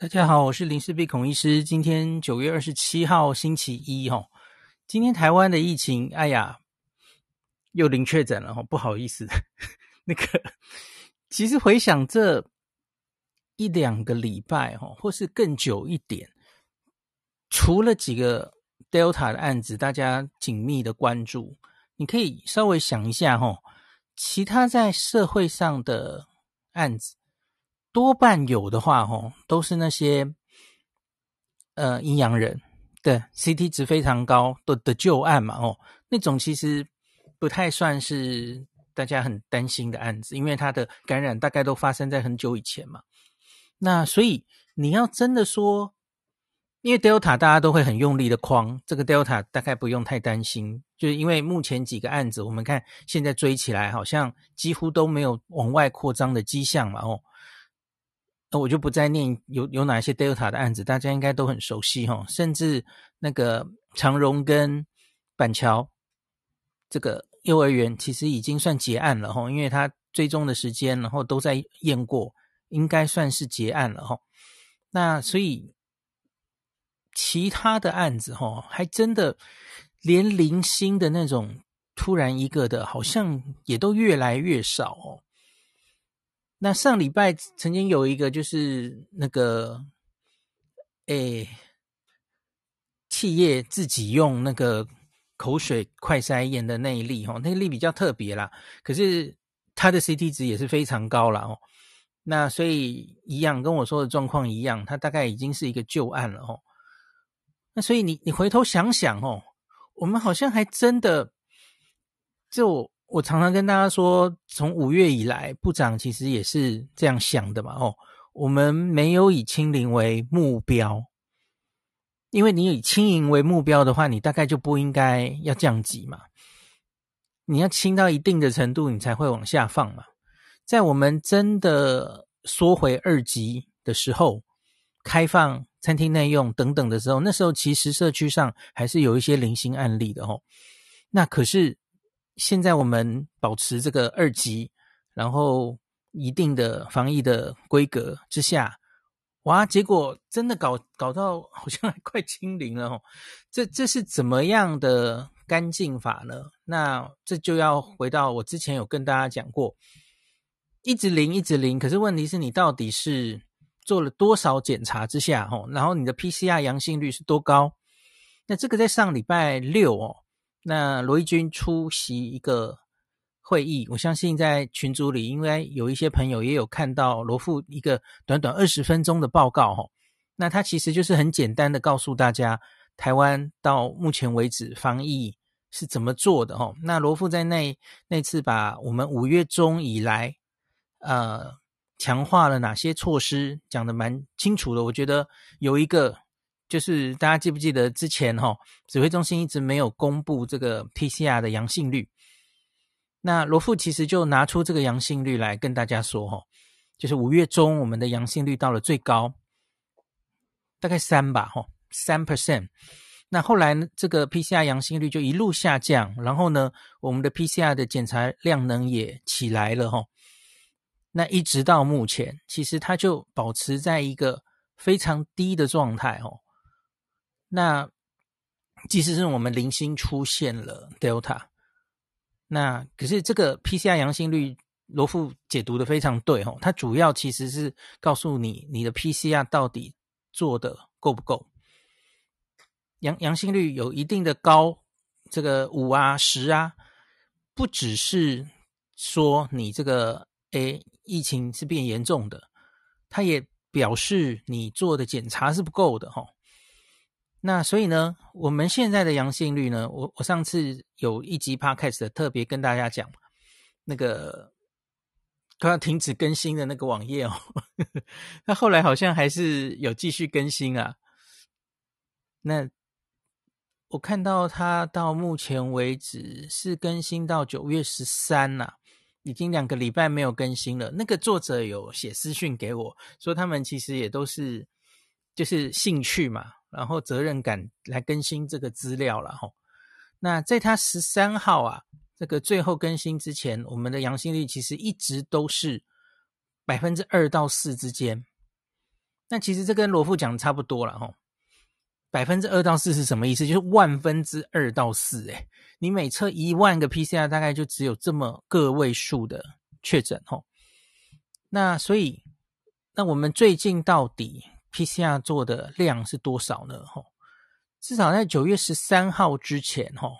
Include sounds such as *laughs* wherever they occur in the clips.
大家好，我是林氏璧孔医师。今天九月二十七号星期一，哈，今天台湾的疫情，哎呀，又零确诊了，哈，不好意思，*laughs* 那个，其实回想这一两个礼拜，哈，或是更久一点，除了几个 Delta 的案子，大家紧密的关注，你可以稍微想一下，哈，其他在社会上的案子。多半有的话，吼，都是那些呃阴阳人，对，CT 值非常高的的旧案嘛，哦，那种其实不太算是大家很担心的案子，因为它的感染大概都发生在很久以前嘛。那所以你要真的说，因为 Delta 大家都会很用力的框，这个 Delta 大概不用太担心，就是因为目前几个案子，我们看现在追起来，好像几乎都没有往外扩张的迹象嘛，哦。那我就不再念有有哪些 Delta 的案子，大家应该都很熟悉哈。甚至那个长荣跟板桥这个幼儿园，其实已经算结案了哈，因为它追踪的时间，然后都在验过，应该算是结案了哈。那所以其他的案子哈，还真的连零星的那种突然一个的，好像也都越来越少哦。那上礼拜曾经有一个，就是那个，诶，企业自己用那个口水快筛验的那一例，哈，那一例比较特别啦。可是它的 CT 值也是非常高了，哦。那所以一样跟我说的状况一样，它大概已经是一个旧案了，哦。那所以你你回头想想，哦，我们好像还真的就。我常常跟大家说，从五月以来，部长其实也是这样想的嘛。哦，我们没有以清零为目标，因为你以清零为目标的话，你大概就不应该要降级嘛。你要清到一定的程度，你才会往下放嘛。在我们真的缩回二级的时候，开放餐厅内用等等的时候，那时候其实社区上还是有一些零星案例的哦。那可是。现在我们保持这个二级，然后一定的防疫的规格之下，哇，结果真的搞搞到好像快清零了哦。*laughs* 这这是怎么样的干净法呢？那这就要回到我之前有跟大家讲过，一直零一直零，可是问题是你到底是做了多少检查之下哦，然后你的 PCR 阳性率是多高？那这个在上礼拜六哦。那罗毅军出席一个会议，我相信在群组里应该有一些朋友也有看到罗富一个短短二十分钟的报告哈。那他其实就是很简单的告诉大家，台湾到目前为止防疫是怎么做的哈。那罗富在那那次把我们五月中以来呃强化了哪些措施讲得蛮清楚的，我觉得有一个。就是大家记不记得之前哈，指挥中心一直没有公布这个 PCR 的阳性率。那罗富其实就拿出这个阳性率来跟大家说哈，就是五月中我们的阳性率到了最高，大概三吧哈，三 percent。那后来呢，这个 PCR 阳性率就一路下降，然后呢，我们的 PCR 的检查量能也起来了哈。那一直到目前，其实它就保持在一个非常低的状态哦。那即使是我们零星出现了 Delta，那可是这个 PCR 阳性率，罗富解读的非常对哦。它主要其实是告诉你你的 PCR 到底做的够不够，阳阳性率有一定的高，这个五啊十啊，不只是说你这个诶疫情是变严重的，它也表示你做的检查是不够的哈。那所以呢，我们现在的阳性率呢，我我上次有一集 podcast 特别跟大家讲，那个快要停止更新的那个网页哦，*laughs* 那后来好像还是有继续更新啊。那我看到它到目前为止是更新到九月十三呐，已经两个礼拜没有更新了。那个作者有写私讯给我说，他们其实也都是就是兴趣嘛。然后责任感来更新这个资料了哈。那在他十三号啊，这个最后更新之前，我们的阳性率其实一直都是百分之二到四之间。那其实这跟罗富讲的差不多了哈。百分之二到四是什么意思？就是万分之二到四。诶，你每测一万个 PCR，大概就只有这么个位数的确诊哈。那所以，那我们最近到底 PCR 做的量是多少呢？哈，至少在九月十三号之前哈，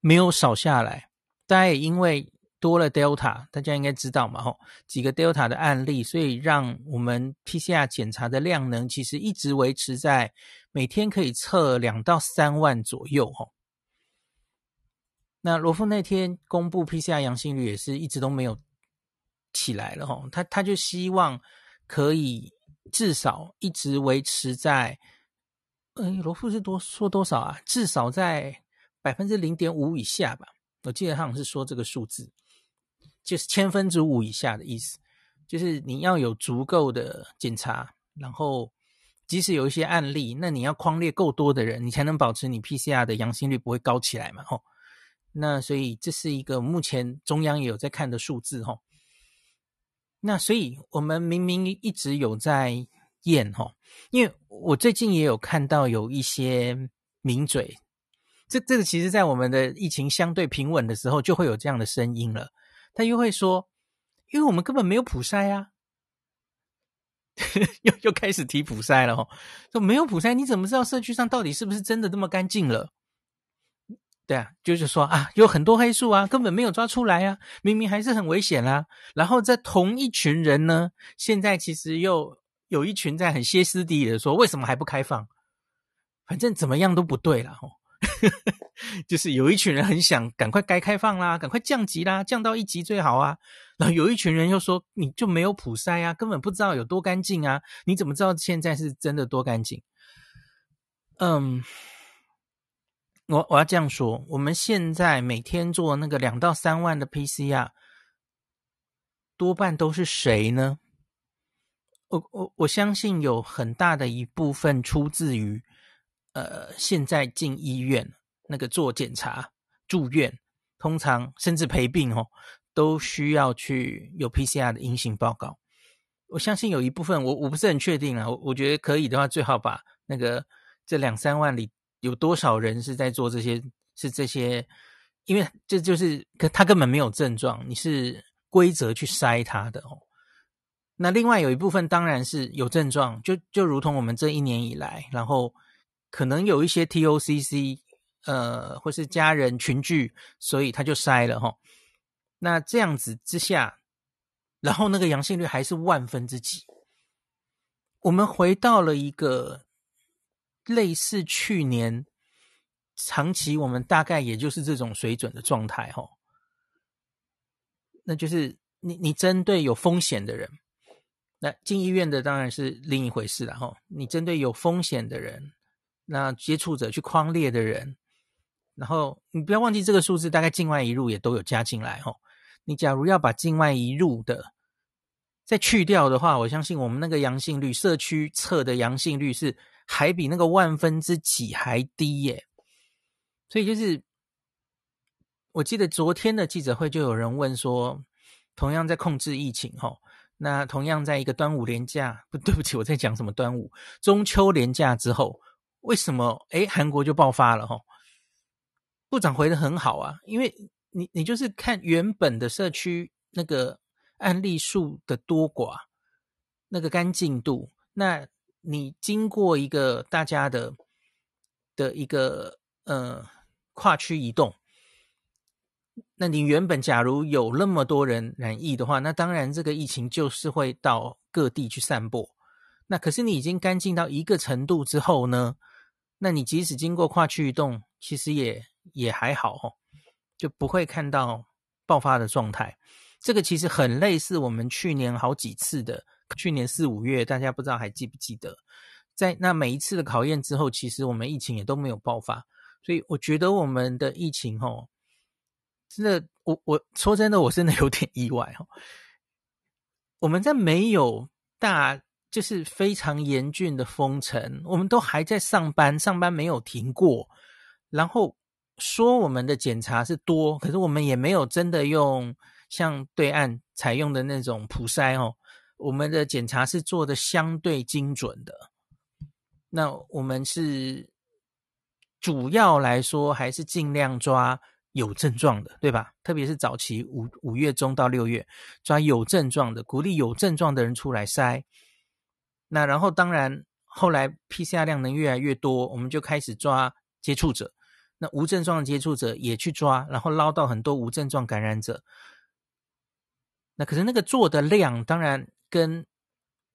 没有少下来。大家也因为多了 Delta，大家应该知道嘛，哈，几个 Delta 的案例，所以让我们 PCR 检查的量能其实一直维持在每天可以测两到三万左右，哈。那罗富那天公布 PCR 阳性率也是一直都没有起来了，哈，他他就希望可以至少一直维持在，嗯，罗富是多说多少啊？至少在百分之零点五以下吧。我记得他好像是说这个数字。就是千分之五以下的意思，就是你要有足够的检查，然后即使有一些案例，那你要框列够多的人，你才能保持你 PCR 的阳性率不会高起来嘛，吼。那所以这是一个目前中央也有在看的数字，吼。那所以我们明明一直有在验，吼，因为我最近也有看到有一些名嘴，这这个其实在我们的疫情相对平稳的时候，就会有这样的声音了。他又会说：“因为我们根本没有普筛啊，*laughs* 又又开始提普筛了哦。说没有普筛，你怎么知道社区上到底是不是真的这么干净了？对啊，就是说啊，有很多黑数啊，根本没有抓出来啊，明明还是很危险啊。然后这同一群人呢，现在其实又有一群在很歇斯底里的说，为什么还不开放？反正怎么样都不对了哦。” *laughs* 就是有一群人很想赶快该开放啦，赶快降级啦，降到一级最好啊。然后有一群人又说，你就没有普筛啊，根本不知道有多干净啊。你怎么知道现在是真的多干净？嗯，我我要这样说，我们现在每天做那个两到三万的 PCR，多半都是谁呢？我我我相信有很大的一部分出自于。呃，现在进医院那个做检查、住院，通常甚至陪病哦，都需要去有 PCR 的阴性报告。我相信有一部分，我我不是很确定啊。我我觉得可以的话，最好把那个这两三万里有多少人是在做这些，是这些，因为这就是他根本没有症状，你是规则去筛他的哦。那另外有一部分当然是有症状，就就如同我们这一年以来，然后。可能有一些 TOCC，呃，或是家人群聚，所以他就筛了齁。那这样子之下，然后那个阳性率还是万分之几，我们回到了一个类似去年长期我们大概也就是这种水准的状态齁。那就是你你针对有风险的人，那进医院的当然是另一回事了哈。你针对有风险的人。那接触者去框列的人，然后你不要忘记这个数字，大概境外移入也都有加进来吼。你假如要把境外移入的再去掉的话，我相信我们那个阳性率，社区测的阳性率是还比那个万分之几还低耶。所以就是，我记得昨天的记者会就有人问说，同样在控制疫情吼，那同样在一个端午连假，不对不起，我在讲什么端午？中秋连假之后。为什么？诶，韩国就爆发了齁。部长回的很好啊，因为你你就是看原本的社区那个案例数的多寡，那个干净度，那你经过一个大家的的一个呃跨区移动，那你原本假如有那么多人染疫的话，那当然这个疫情就是会到各地去散播。那可是你已经干净到一个程度之后呢？那你即使经过跨区移动，其实也也还好哦，就不会看到爆发的状态。这个其实很类似我们去年好几次的，去年四五月，大家不知道还记不记得？在那每一次的考验之后，其实我们疫情也都没有爆发。所以我觉得我们的疫情哦，真的，我我说真的，我真的有点意外哦。我们在没有大。就是非常严峻的封城，我们都还在上班，上班没有停过。然后说我们的检查是多，可是我们也没有真的用像对岸采用的那种普筛哦，我们的检查是做的相对精准的。那我们是主要来说还是尽量抓有症状的，对吧？特别是早期五五月中到六月，抓有症状的，鼓励有症状的人出来筛。那然后当然后来 PCR 量能越来越多，我们就开始抓接触者。那无症状的接触者也去抓，然后捞到很多无症状感染者。那可是那个做的量，当然跟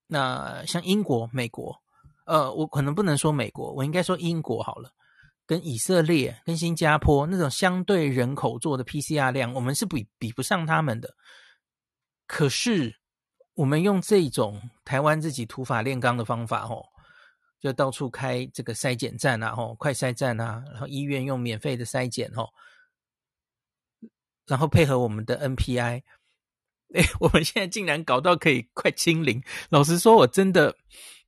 那像英国、美国，呃，我可能不能说美国，我应该说英国好了。跟以色列、跟新加坡那种相对人口做的 PCR 量，我们是比比不上他们的。可是我们用这种台湾自己土法炼钢的方法，吼。就到处开这个筛检站啊，吼，快筛站啊，然后医院用免费的筛检，吼，然后配合我们的 NPI，哎，我们现在竟然搞到可以快清零。老实说，我真的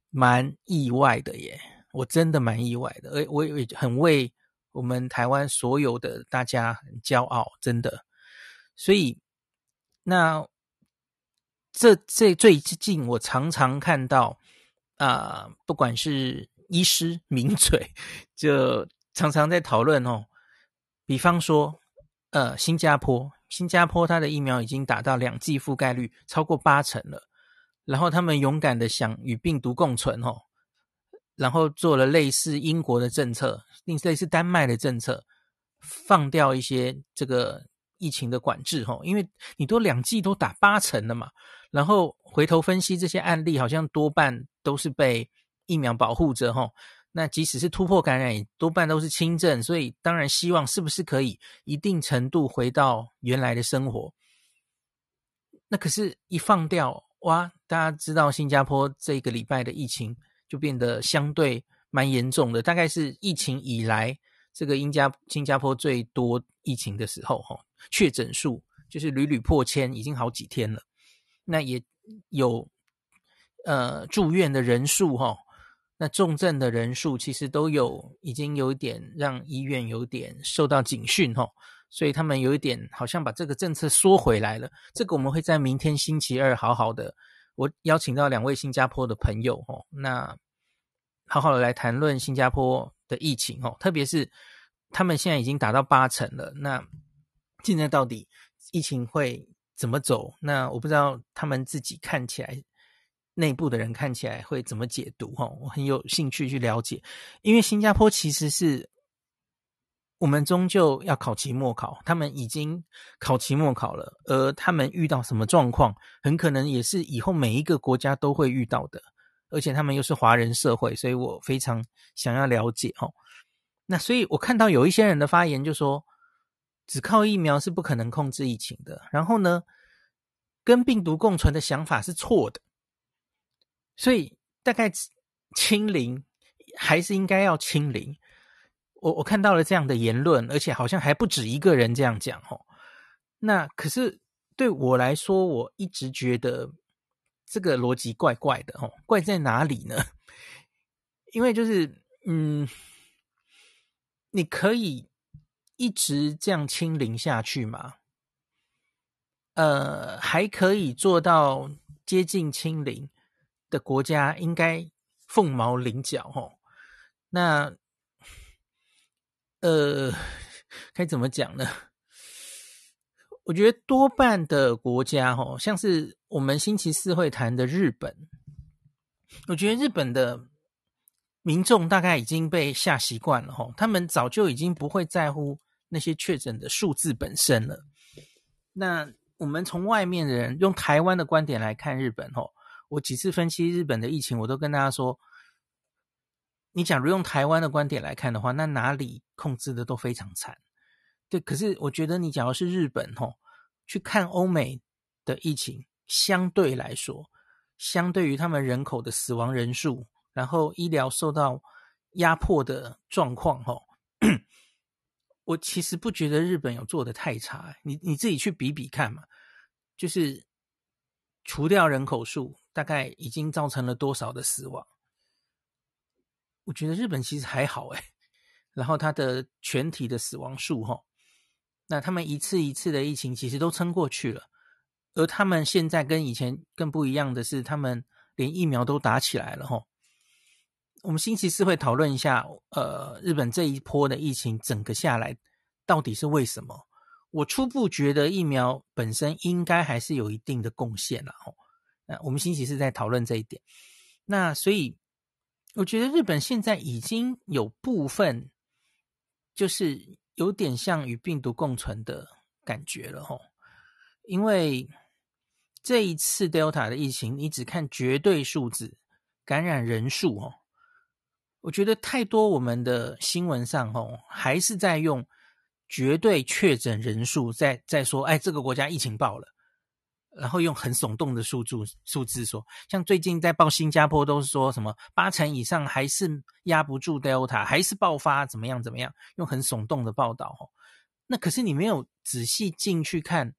蛮意外的耶，我真的蛮意外的，而我也很为我们台湾所有的大家很骄傲，真的。所以，那这这最近我常常看到。啊、不管是医师名嘴，就常常在讨论哦。比方说，呃，新加坡，新加坡它的疫苗已经打到两剂覆盖率超过八成了，然后他们勇敢的想与病毒共存哦，然后做了类似英国的政策，类似丹麦的政策，放掉一些这个疫情的管制哦，因为你都两剂都打八成了嘛。然后回头分析这些案例，好像多半都是被疫苗保护着齁。那即使是突破感染，也多半都是轻症。所以当然希望是不是可以一定程度回到原来的生活。那可是，一放掉哇，大家知道新加坡这个礼拜的疫情就变得相对蛮严重的，大概是疫情以来这个英加新加坡最多疫情的时候齁，确诊数就是屡屡破千，已经好几天了。那也有，呃，住院的人数哈，那重症的人数其实都有，已经有一点让医院有点受到警讯哈，所以他们有一点好像把这个政策缩回来了。这个我们会在明天星期二好好的，我邀请到两位新加坡的朋友哦，那好好的来谈论新加坡的疫情哦，特别是他们现在已经达到八成了，那现在到底疫情会怎么走？那我不知道他们自己看起来，内部的人看起来会怎么解读？哈，我很有兴趣去了解，因为新加坡其实是我们终究要考期末考，他们已经考期末考了，而他们遇到什么状况，很可能也是以后每一个国家都会遇到的，而且他们又是华人社会，所以我非常想要了解。哈，那所以我看到有一些人的发言就说。只靠疫苗是不可能控制疫情的。然后呢，跟病毒共存的想法是错的。所以大概清零还是应该要清零。我我看到了这样的言论，而且好像还不止一个人这样讲哦。那可是对我来说，我一直觉得这个逻辑怪怪的哦。怪在哪里呢？*laughs* 因为就是嗯，你可以。一直这样清零下去吗？呃，还可以做到接近清零的国家，应该凤毛麟角哦。那呃，该怎么讲呢？我觉得多半的国家哦，像是我们星期四会谈的日本，我觉得日本的。民众大概已经被吓习惯了齁，他们早就已经不会在乎那些确诊的数字本身了。那我们从外面的人用台湾的观点来看日本吼，我几次分析日本的疫情，我都跟大家说，你假如用台湾的观点来看的话，那哪里控制的都非常惨。对，可是我觉得你假如是日本齁，去看欧美的疫情，相对来说，相对于他们人口的死亡人数。然后医疗受到压迫的状况，哈，我其实不觉得日本有做的太差，你你自己去比比看嘛，就是除掉人口数，大概已经造成了多少的死亡？我觉得日本其实还好，诶，然后它的全体的死亡数，哈，那他们一次一次的疫情其实都撑过去了，而他们现在跟以前更不一样的是，他们连疫苗都打起来了吼。我们星期四会讨论一下，呃，日本这一波的疫情整个下来到底是为什么？我初步觉得疫苗本身应该还是有一定的贡献了吼。那我们星期四在讨论这一点。那所以我觉得日本现在已经有部分就是有点像与病毒共存的感觉了吼，因为。这一次 Delta 的疫情，你只看绝对数字感染人数哦，我觉得太多我们的新闻上哦，还是在用绝对确诊人数在在说，哎，这个国家疫情爆了，然后用很耸动的数字数字说，像最近在报新加坡都是说什么八成以上还是压不住 Delta，还是爆发怎么样怎么样，用很耸动的报道哦，那可是你没有仔细进去看。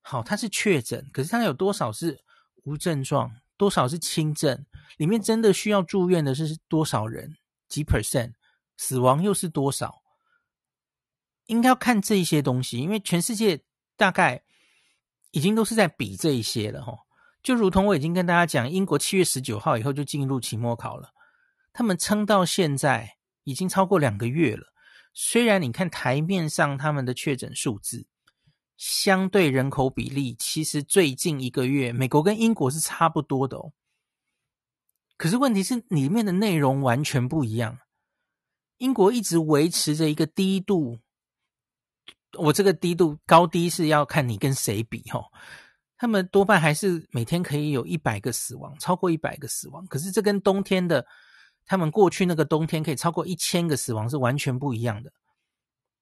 好，他是确诊，可是他有多少是无症状，多少是轻症？里面真的需要住院的是多少人？几 percent？死亡又是多少？应该要看这一些东西，因为全世界大概已经都是在比这一些了哈。就如同我已经跟大家讲，英国七月十九号以后就进入期末考了，他们撑到现在已经超过两个月了。虽然你看台面上他们的确诊数字。相对人口比例，其实最近一个月，美国跟英国是差不多的哦。可是问题是，里面的内容完全不一样。英国一直维持着一个低度，我这个低度高低是要看你跟谁比哦。他们多半还是每天可以有一百个死亡，超过一百个死亡。可是这跟冬天的，他们过去那个冬天可以超过一千个死亡是完全不一样的。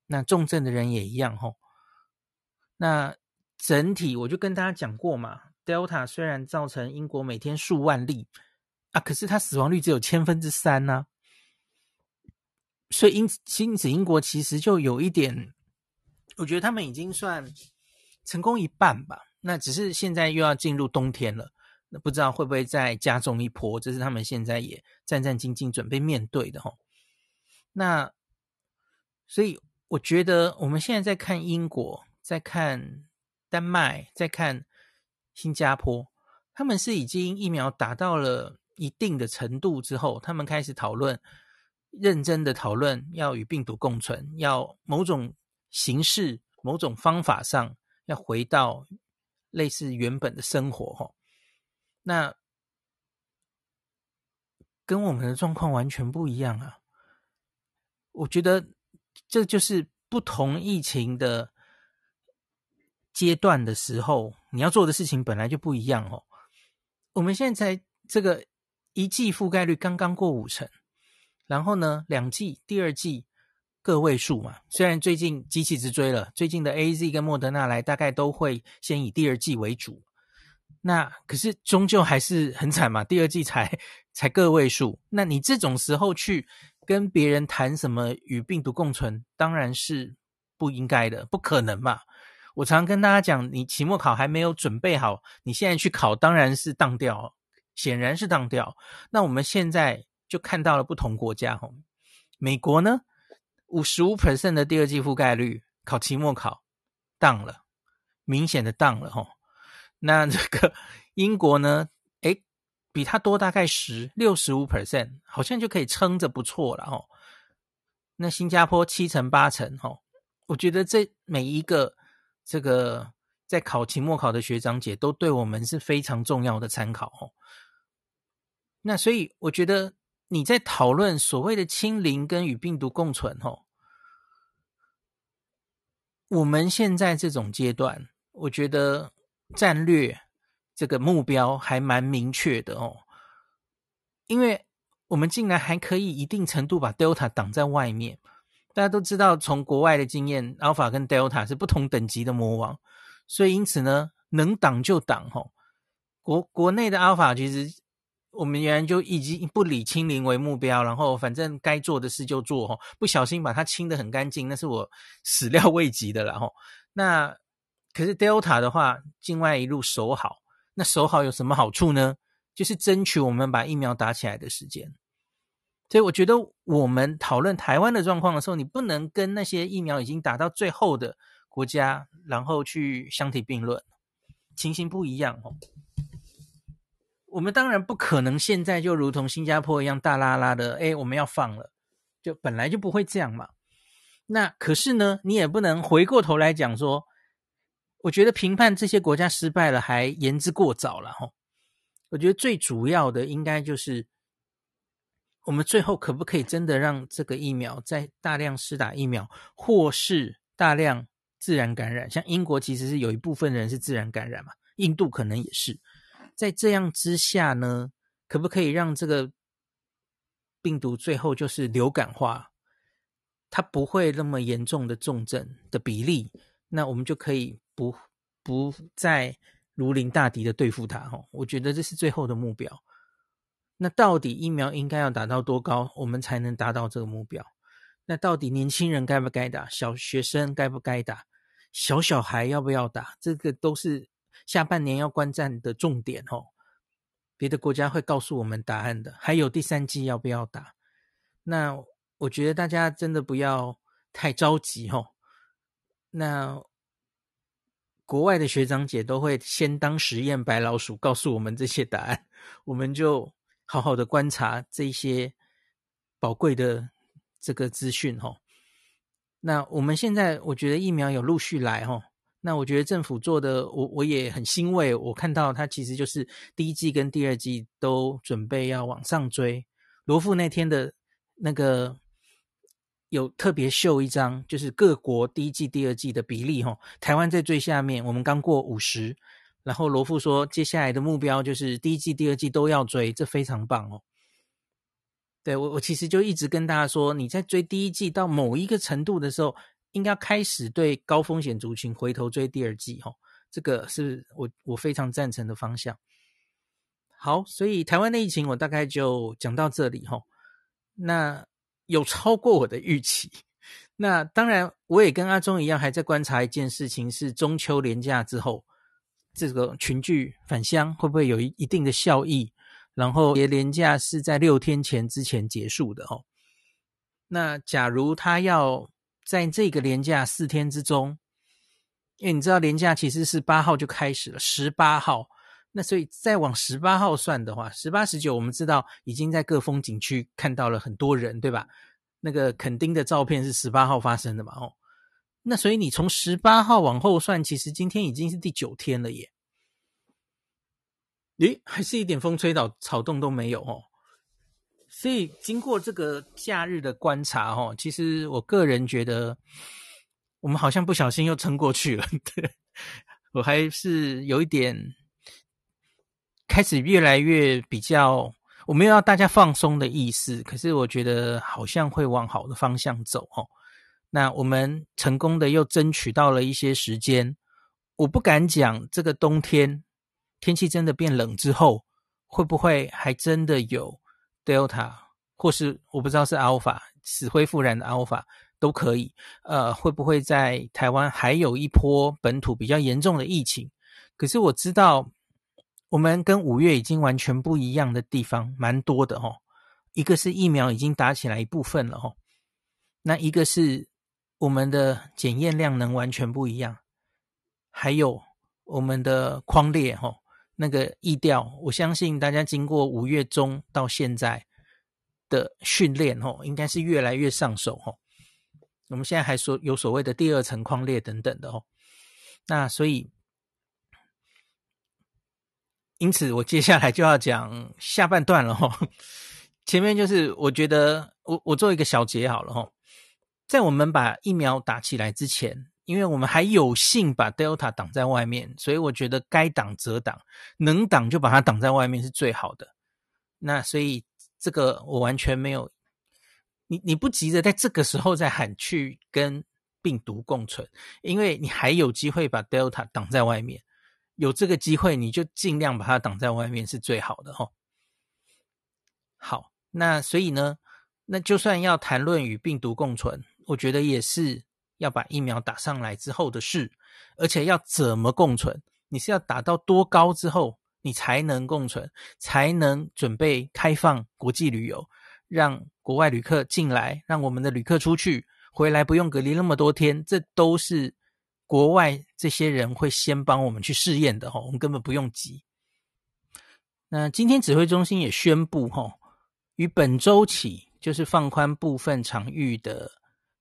那重症的人也一样哦。那整体我就跟大家讲过嘛，Delta 虽然造成英国每天数万例啊，可是它死亡率只有千分之三呢、所以因此因此英国其实就有一点，我觉得他们已经算成功一半吧。那只是现在又要进入冬天了，那不知道会不会再加重一波，这是他们现在也战战兢兢准备面对的吼。那所以我觉得我们现在在看英国。在看丹麦，在看新加坡，他们是已经疫苗达到了一定的程度之后，他们开始讨论，认真的讨论要与病毒共存，要某种形式、某种方法上要回到类似原本的生活。哈，那跟我们的状况完全不一样啊！我觉得这就是不同疫情的。阶段的时候，你要做的事情本来就不一样哦。我们现在这个一季覆盖率刚刚过五成，然后呢，两季、第二季个位数嘛。虽然最近机器直追了，最近的 AZ 跟莫德纳来大概都会先以第二季为主。那可是终究还是很惨嘛，第二季才 *laughs* 才个位数。那你这种时候去跟别人谈什么与病毒共存，当然是不应该的，不可能嘛。我常跟大家讲，你期末考还没有准备好，你现在去考当然是当掉，显然是当掉。那我们现在就看到了不同国家，吼，美国呢，五十五 percent 的第二季覆盖率，考期末考当了，明显的当了，吼。那这个 *laughs* 英国呢，诶，比它多大概十六十五 percent，好像就可以撑着不错了，吼。那新加坡七成八成，吼，我觉得这每一个。这个在考期末考的学长姐都对我们是非常重要的参考哦。那所以我觉得你在讨论所谓的清零跟与病毒共存哦，我们现在这种阶段，我觉得战略这个目标还蛮明确的哦，因为我们竟然还可以一定程度把 Delta 挡在外面。大家都知道，从国外的经验，Alpha 跟 Delta 是不同等级的魔王，所以因此呢，能挡就挡吼。国国内的 Alpha 其实我们原来就已经不理清零为目标，然后反正该做的事就做吼，不小心把它清得很干净，那是我始料未及的了吼。那可是 Delta 的话，境外一路守好，那守好有什么好处呢？就是争取我们把疫苗打起来的时间。所以我觉得，我们讨论台湾的状况的时候，你不能跟那些疫苗已经打到最后的国家，然后去相提并论。情形不一样哦。我们当然不可能现在就如同新加坡一样大拉拉的，哎，我们要放了，就本来就不会这样嘛。那可是呢，你也不能回过头来讲说，我觉得评判这些国家失败了还言之过早了哈。我觉得最主要的应该就是，我们最后可不可以真的让这个疫苗在大量施打疫苗，或是大量自然感染？像英国其实是有一部分人是自然感染嘛，印度可能也是。在这样之下呢，可不可以让这个病毒最后就是流感化？它不会那么严重的重症的比例，那我们就可以不不再如临大敌的对付它。哈，我觉得这是最后的目标。那到底疫苗应该要打到多高，我们才能达到这个目标？那到底年轻人该不该打？小学生该不该打？小小孩要不要打？这个都是。下半年要观战的重点哦，别的国家会告诉我们答案的。还有第三季要不要打？那我觉得大家真的不要太着急哦。那国外的学长姐都会先当实验白老鼠，告诉我们这些答案，我们就好好的观察这些宝贵的这个资讯哦。那我们现在我觉得疫苗有陆续来哦。那我觉得政府做的，我我也很欣慰。我看到他其实就是第一季跟第二季都准备要往上追。罗富那天的那个有特别秀一张，就是各国第一季、第二季的比例哈。台湾在最下面，我们刚过五十。然后罗富说，接下来的目标就是第一季、第二季都要追，这非常棒哦。对，我我其实就一直跟大家说，你在追第一季到某一个程度的时候。应该开始对高风险族群回头追第二季，哈，这个是我我非常赞成的方向。好，所以台湾的疫情我大概就讲到这里，哈。那有超过我的预期。那当然，我也跟阿中一样，还在观察一件事情，是中秋连假之后，这个群聚返乡会不会有一一定的效益？然后也连假是在六天前之前结束的，哈。那假如他要在这个连假四天之中，因为你知道连假其实是八号就开始了，十八号，那所以再往十八号算的话，十八、十九，我们知道已经在各风景区看到了很多人，对吧？那个垦丁的照片是十八号发生的嘛？哦，那所以你从十八号往后算，其实今天已经是第九天了耶。咦，还是一点风吹草草动都没有哦。所以经过这个假日的观察，哈，其实我个人觉得，我们好像不小心又撑过去了。*laughs* 对，我还是有一点开始越来越比较，我没有要大家放松的意思，可是我觉得好像会往好的方向走，哈。那我们成功的又争取到了一些时间，我不敢讲这个冬天天气真的变冷之后，会不会还真的有。Delta，或是我不知道是 Alpha，死灰复燃的 Alpha 都可以。呃，会不会在台湾还有一波本土比较严重的疫情？可是我知道，我们跟五月已经完全不一样的地方蛮多的齁。一个是疫苗已经打起来一部分了齁，那一个是我们的检验量能完全不一样，还有我们的框列齁。那个疫调，我相信大家经过五月中到现在的训练，吼，应该是越来越上手，吼。我们现在还说有所谓的第二层框列等等的，吼。那所以，因此我接下来就要讲下半段了，吼。前面就是我觉得我我做一个小结好了，吼，在我们把疫苗打起来之前。因为我们还有幸把 Delta 挡在外面，所以我觉得该挡则挡，能挡就把它挡在外面是最好的。那所以这个我完全没有，你你不急着在这个时候再喊去跟病毒共存，因为你还有机会把 Delta 挡在外面，有这个机会你就尽量把它挡在外面是最好的哦。好，那所以呢，那就算要谈论与病毒共存，我觉得也是。要把疫苗打上来之后的事，而且要怎么共存？你是要打到多高之后，你才能共存，才能准备开放国际旅游，让国外旅客进来，让我们的旅客出去，回来不用隔离那么多天，这都是国外这些人会先帮我们去试验的哈，我们根本不用急。那今天指挥中心也宣布哈，于本周起就是放宽部分场域的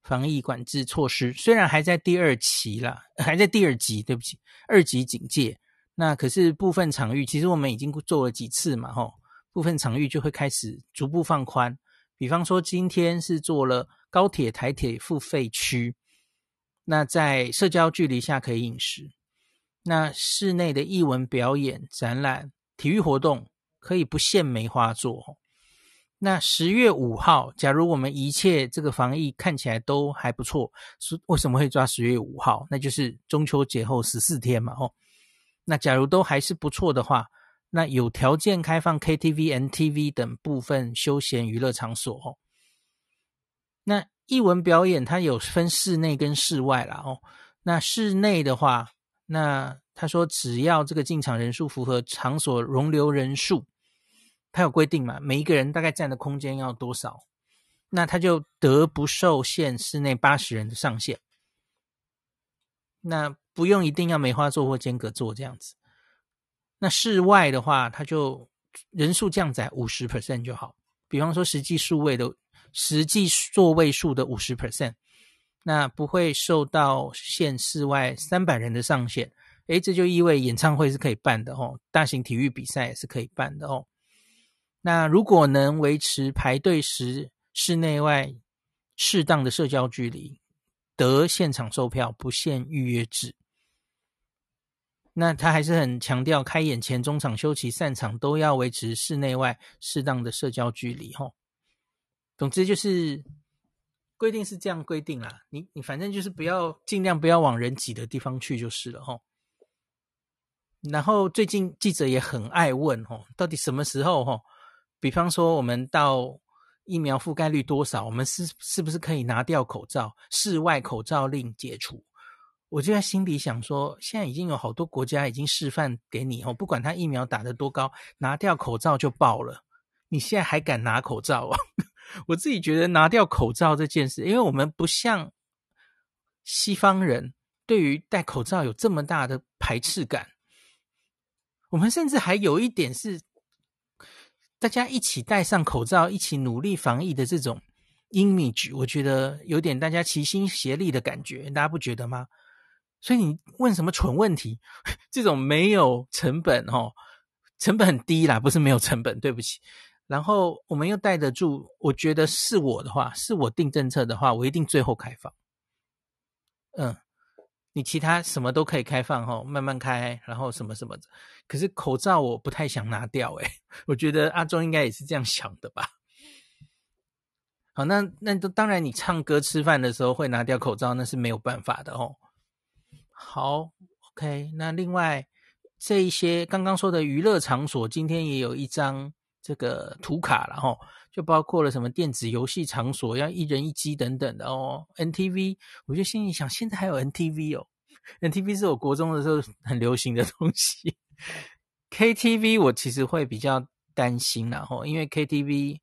防疫管制措施，虽然还在第二期啦，*laughs* 还在第二级，对不起，二级警戒。那可是部分场域，其实我们已经做了几次嘛，吼，部分场域就会开始逐步放宽。比方说今天是做了高铁、台铁付费区。那在社交距离下可以饮食，那室内的艺文表演、展览、体育活动可以不限梅花座。那十月五号，假如我们一切这个防疫看起来都还不错，是为什么会抓十月五号？那就是中秋节后十四天嘛。哦，那假如都还是不错的话，那有条件开放 KTV、NTV 等部分休闲娱乐场所。哦，那。艺文表演它有分室内跟室外啦哦，那室内的话，那他说只要这个进场人数符合场所容留人数，他有规定嘛，每一个人大概占的空间要多少，那他就得不受限室内八十人的上限，那不用一定要梅花座或间隔座这样子，那室外的话，他就人数降载五十 percent 就好，比方说实际数位的。实际座位数的五十 percent，那不会受到限室外三百人的上限。诶，这就意味演唱会是可以办的哦，大型体育比赛也是可以办的哦。那如果能维持排队时室内外适当的社交距离，得现场售票，不限预约制。那他还是很强调，开演前、中场休息、散场都要维持室内外适当的社交距离吼。总之就是规定是这样规定啦，你你反正就是不要尽量不要往人挤的地方去就是了吼。然后最近记者也很爱问吼，到底什么时候吼？比方说我们到疫苗覆盖率多少，我们是是不是可以拿掉口罩，室外口罩令解除？我就在心里想说，现在已经有好多国家已经示范给你哦，不管他疫苗打得多高，拿掉口罩就爆了。你现在还敢拿口罩啊？*laughs* 我自己觉得拿掉口罩这件事，因为我们不像西方人对于戴口罩有这么大的排斥感，我们甚至还有一点是大家一起戴上口罩，一起努力防疫的这种 image，我觉得有点大家齐心协力的感觉，大家不觉得吗？所以你问什么蠢问题，*laughs* 这种没有成本哦，成本很低啦，不是没有成本，对不起。然后我们又带得住，我觉得是我的话，是我定政策的话，我一定最后开放。嗯，你其他什么都可以开放哈，慢慢开，然后什么什么的。可是口罩我不太想拿掉，诶，*laughs* 我觉得阿中应该也是这样想的吧。好，那那当然，你唱歌吃饭的时候会拿掉口罩，那是没有办法的哦。好，OK，那另外这一些刚刚说的娱乐场所，今天也有一张。这个图卡了哈，就包括了什么电子游戏场所要一人一机等等的哦。NTV，我就心里想，现在还有 NTV 哦，NTV 是我国中的时候很流行的东西。KTV 我其实会比较担心然后，因为 KTV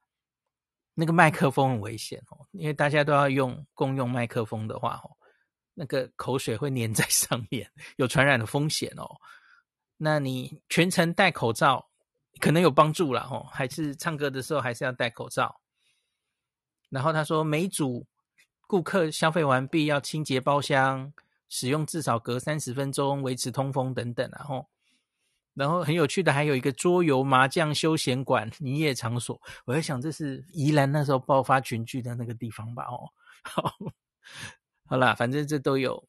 那个麦克风很危险哦，因为大家都要用共用麦克风的话哦，那个口水会粘在上面，有传染的风险哦。那你全程戴口罩。可能有帮助啦，吼，还是唱歌的时候还是要戴口罩。然后他说，每组顾客消费完毕要清洁包厢，使用至少隔三十分钟，维持通风等等，然后，然后很有趣的还有一个桌游麻将休闲馆营业场所。我在想，这是宜兰那时候爆发群聚的那个地方吧？哦，好，*laughs* 好啦，反正这都有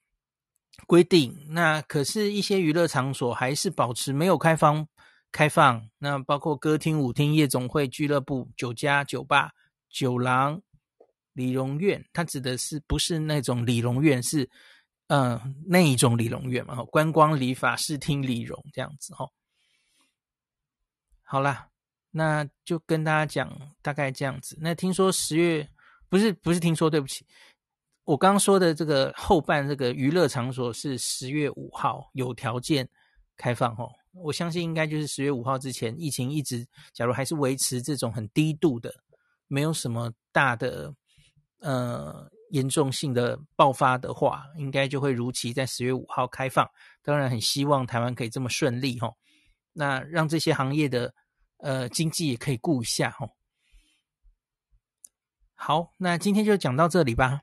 规定。那可是，一些娱乐场所还是保持没有开放。开放，那包括歌厅、舞厅、夜总会、俱乐部、酒家、酒吧、酒廊、理容院，它指的是不是那种理容院？是，嗯、那一种理容院嘛？观光理发、视听理容这样子哈。好啦，那就跟大家讲大概这样子。那听说十月不是不是听说，对不起，我刚刚说的这个后半这个娱乐场所是十月五号有条件开放哦。我相信应该就是十月五号之前，疫情一直，假如还是维持这种很低度的，没有什么大的呃严重性的爆发的话，应该就会如期在十月五号开放。当然，很希望台湾可以这么顺利哈。那让这些行业的呃经济也可以顾一下哈。好，那今天就讲到这里吧。